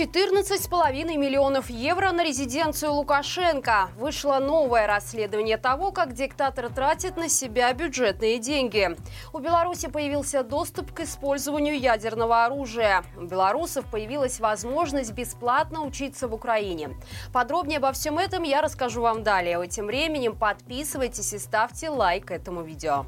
14,5 миллионов евро на резиденцию Лукашенко. Вышло новое расследование того, как диктатор тратит на себя бюджетные деньги. У Беларуси появился доступ к использованию ядерного оружия. У белорусов появилась возможность бесплатно учиться в Украине. Подробнее обо всем этом я расскажу вам далее. А тем временем подписывайтесь и ставьте лайк этому видео.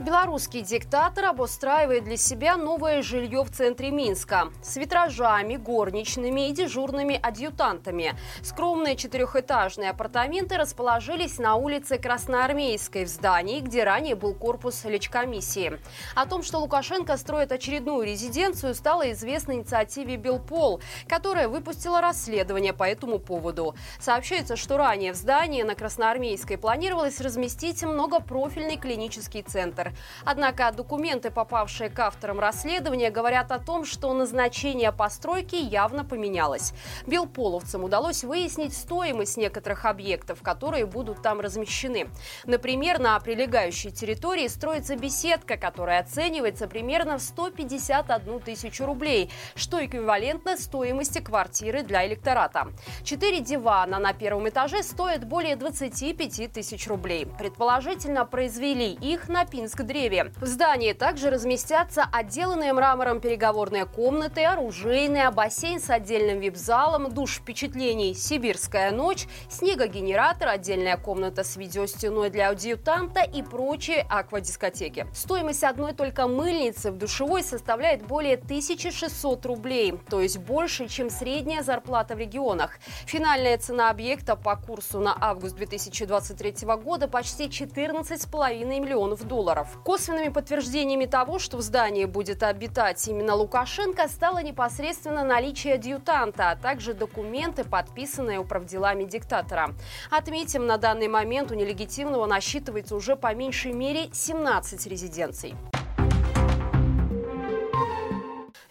Белорусский диктатор обустраивает для себя новое жилье в центре Минска с витражами, горничными и дежурными адъютантами. Скромные четырехэтажные апартаменты расположились на улице Красноармейской в здании, где ранее был корпус лечкомиссии. О том, что Лукашенко строит очередную резиденцию, стало известно инициативе Белпол, которая выпустила расследование по этому поводу. Сообщается, что ранее в здании на Красноармейской планировалось разместить многопрофильный клинический центр. Однако документы, попавшие к авторам расследования, говорят о том, что назначение постройки явно поменялось. Белполовцам удалось выяснить стоимость некоторых объектов, которые будут там размещены. Например, на прилегающей территории строится беседка, которая оценивается примерно в 151 тысячу рублей, что эквивалентно стоимости квартиры для электората. Четыре дивана на первом этаже стоят более 25 тысяч рублей. Предположительно, произвели их на Пинск древе. В здании также разместятся отделанные мрамором переговорные комнаты, оружейная, бассейн с отдельным вип-залом, душ впечатлений «Сибирская ночь», снегогенератор, отдельная комната с видеостеной для адъютанта и прочие аквадискотеки. Стоимость одной только мыльницы в душевой составляет более 1600 рублей, то есть больше, чем средняя зарплата в регионах. Финальная цена объекта по курсу на август 2023 года почти 14,5 миллионов долларов. Косвенными подтверждениями того, что в здании будет обитать именно Лукашенко, стало непосредственно наличие адъютанта, а также документы, подписанные управделами диктатора. Отметим, на данный момент у нелегитимного насчитывается уже по меньшей мере 17 резиденций.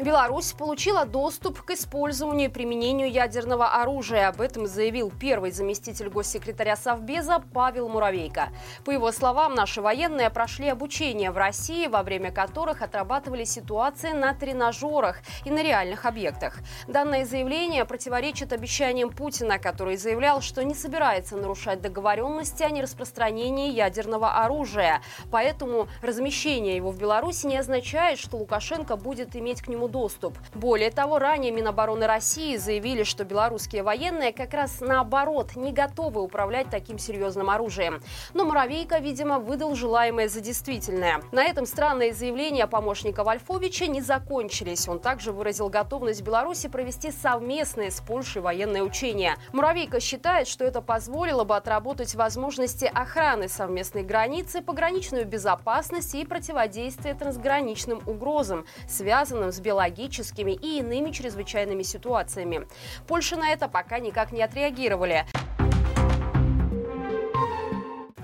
Беларусь получила доступ к использованию и применению ядерного оружия. Об этом заявил первый заместитель госсекретаря Совбеза Павел Муравейко. По его словам, наши военные прошли обучение в России, во время которых отрабатывали ситуации на тренажерах и на реальных объектах. Данное заявление противоречит обещаниям Путина, который заявлял, что не собирается нарушать договоренности о нераспространении ядерного оружия. Поэтому размещение его в Беларуси не означает, что Лукашенко будет иметь к нему доступ. Более того, ранее Минобороны России заявили, что белорусские военные как раз наоборот не готовы управлять таким серьезным оружием. Но Муравейко, видимо, выдал желаемое за действительное. На этом странные заявления помощника Вольфовича не закончились. Он также выразил готовность Беларуси провести совместные с Польшей военные учения. Муравейко считает, что это позволило бы отработать возможности охраны совместной границы, пограничную безопасность и противодействие трансграничным угрозам, связанным с Беларусью биологическими и иными чрезвычайными ситуациями. Польша на это пока никак не отреагировали.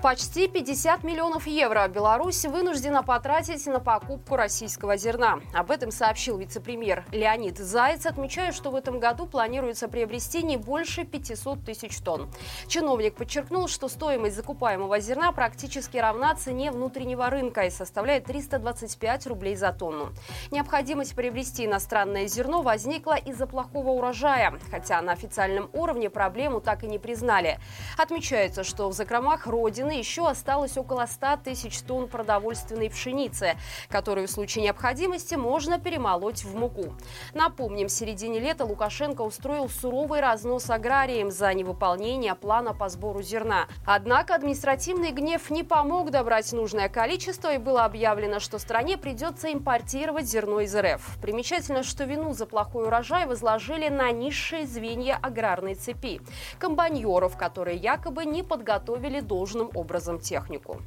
Почти 50 миллионов евро Беларусь вынуждена потратить на покупку российского зерна. Об этом сообщил вице-премьер Леонид Заяц, отмечая, что в этом году планируется приобрести не больше 500 тысяч тонн. Чиновник подчеркнул, что стоимость закупаемого зерна практически равна цене внутреннего рынка и составляет 325 рублей за тонну. Необходимость приобрести иностранное зерно возникла из-за плохого урожая, хотя на официальном уровне проблему так и не признали. Отмечается, что в закромах Родины еще осталось около 100 тысяч тонн продовольственной пшеницы, которую в случае необходимости можно перемолоть в муку. Напомним, в середине лета Лукашенко устроил суровый разнос аграриям за невыполнение плана по сбору зерна. Однако административный гнев не помог добрать нужное количество и было объявлено, что стране придется импортировать зерно из РФ. Примечательно, что вину за плохой урожай возложили на низшие звенья аграрной цепи – комбайнеров, которые якобы не подготовили должным образом образом технику.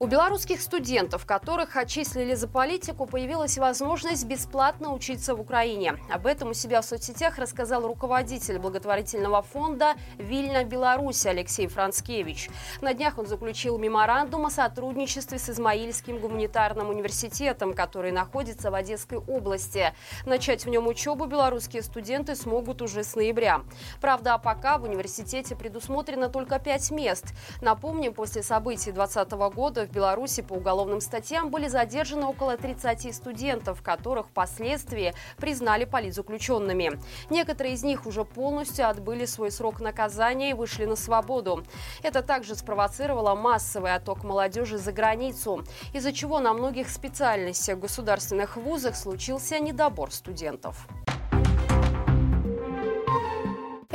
У белорусских студентов, которых отчислили за политику, появилась возможность бесплатно учиться в Украине. Об этом у себя в соцсетях рассказал руководитель благотворительного фонда «Вильна Беларусь» Алексей Францкевич. На днях он заключил меморандум о сотрудничестве с Измаильским гуманитарным университетом, который находится в Одесской области. Начать в нем учебу белорусские студенты смогут уже с ноября. Правда, пока в университете предусмотрено только пять мест. Напомним, после событий 2020 года в Беларуси по уголовным статьям были задержаны около 30 студентов, которых впоследствии признали политзаключенными. Некоторые из них уже полностью отбыли свой срок наказания и вышли на свободу. Это также спровоцировало массовый отток молодежи за границу, из-за чего на многих специальностях государственных вузах случился недобор студентов.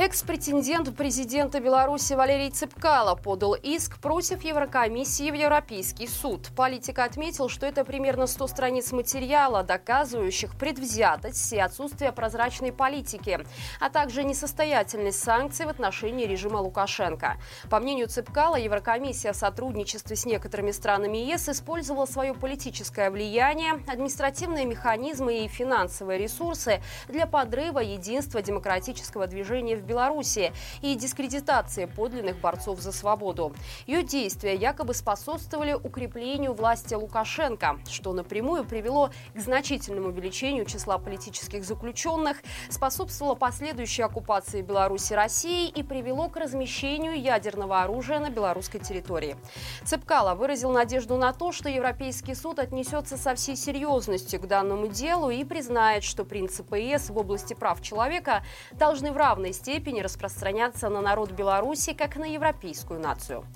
Экс-претендент президента Беларуси Валерий Цепкало подал иск против Еврокомиссии в Европейский суд. Политик отметил, что это примерно 100 страниц материала, доказывающих предвзятость и отсутствие прозрачной политики, а также несостоятельность санкций в отношении режима Лукашенко. По мнению Цепкала, Еврокомиссия в сотрудничестве с некоторыми странами ЕС использовала свое политическое влияние, административные механизмы и финансовые ресурсы для подрыва единства демократического движения в Беларуси и дискредитации подлинных борцов за свободу. Ее действия якобы способствовали укреплению власти Лукашенко, что напрямую привело к значительному увеличению числа политических заключенных, способствовало последующей оккупации Беларуси Россией и привело к размещению ядерного оружия на белорусской территории. Цепкало выразил надежду на то, что Европейский суд отнесется со всей серьезностью к данному делу и признает, что принципы ЕС в области прав человека должны в равной степени степени распространяться на народ Беларуси как на европейскую нацию.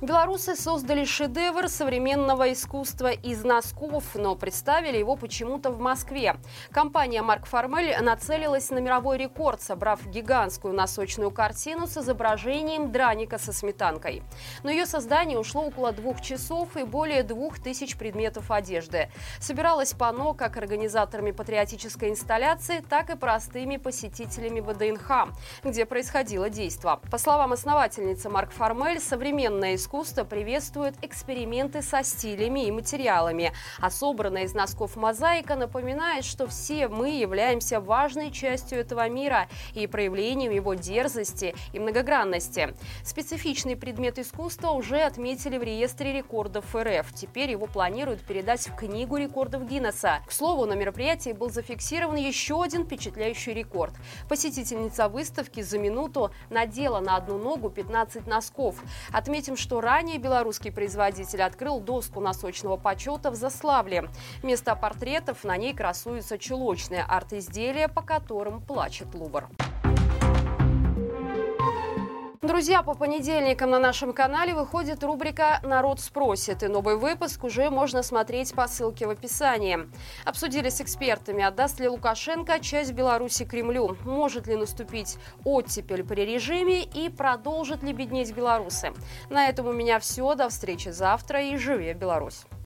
Белорусы создали шедевр современного искусства из носков, но представили его почему-то в Москве. Компания «Марк Формель» нацелилась на мировой рекорд, собрав гигантскую носочную картину с изображением драника со сметанкой. На ее создание ушло около двух часов и более двух тысяч предметов одежды. Собиралось панно как организаторами патриотической инсталляции, так и простыми посетителями ВДНХ, где происходило действо. По словам основательницы «Марк Формель», современное искусство искусства приветствует эксперименты со стилями и материалами. А собранная из носков мозаика напоминает, что все мы являемся важной частью этого мира и проявлением его дерзости и многогранности. Специфичный предмет искусства уже отметили в реестре рекордов РФ. Теперь его планируют передать в Книгу рекордов Гиннесса. К слову, на мероприятии был зафиксирован еще один впечатляющий рекорд. Посетительница выставки за минуту надела на одну ногу 15 носков. Отметим, что ранее белорусский производитель открыл доску носочного почета в Заславле. Вместо портретов на ней красуются чулочные арт-изделия, по которым плачет Лувр. Друзья, по понедельникам на нашем канале выходит рубрика «Народ спросит», и новый выпуск уже можно смотреть по ссылке в описании. Обсудили с экспертами, отдаст ли Лукашенко часть Беларуси Кремлю, может ли наступить оттепель при режиме и продолжит ли беднеть белорусы. На этом у меня все. До встречи завтра и живи Беларусь!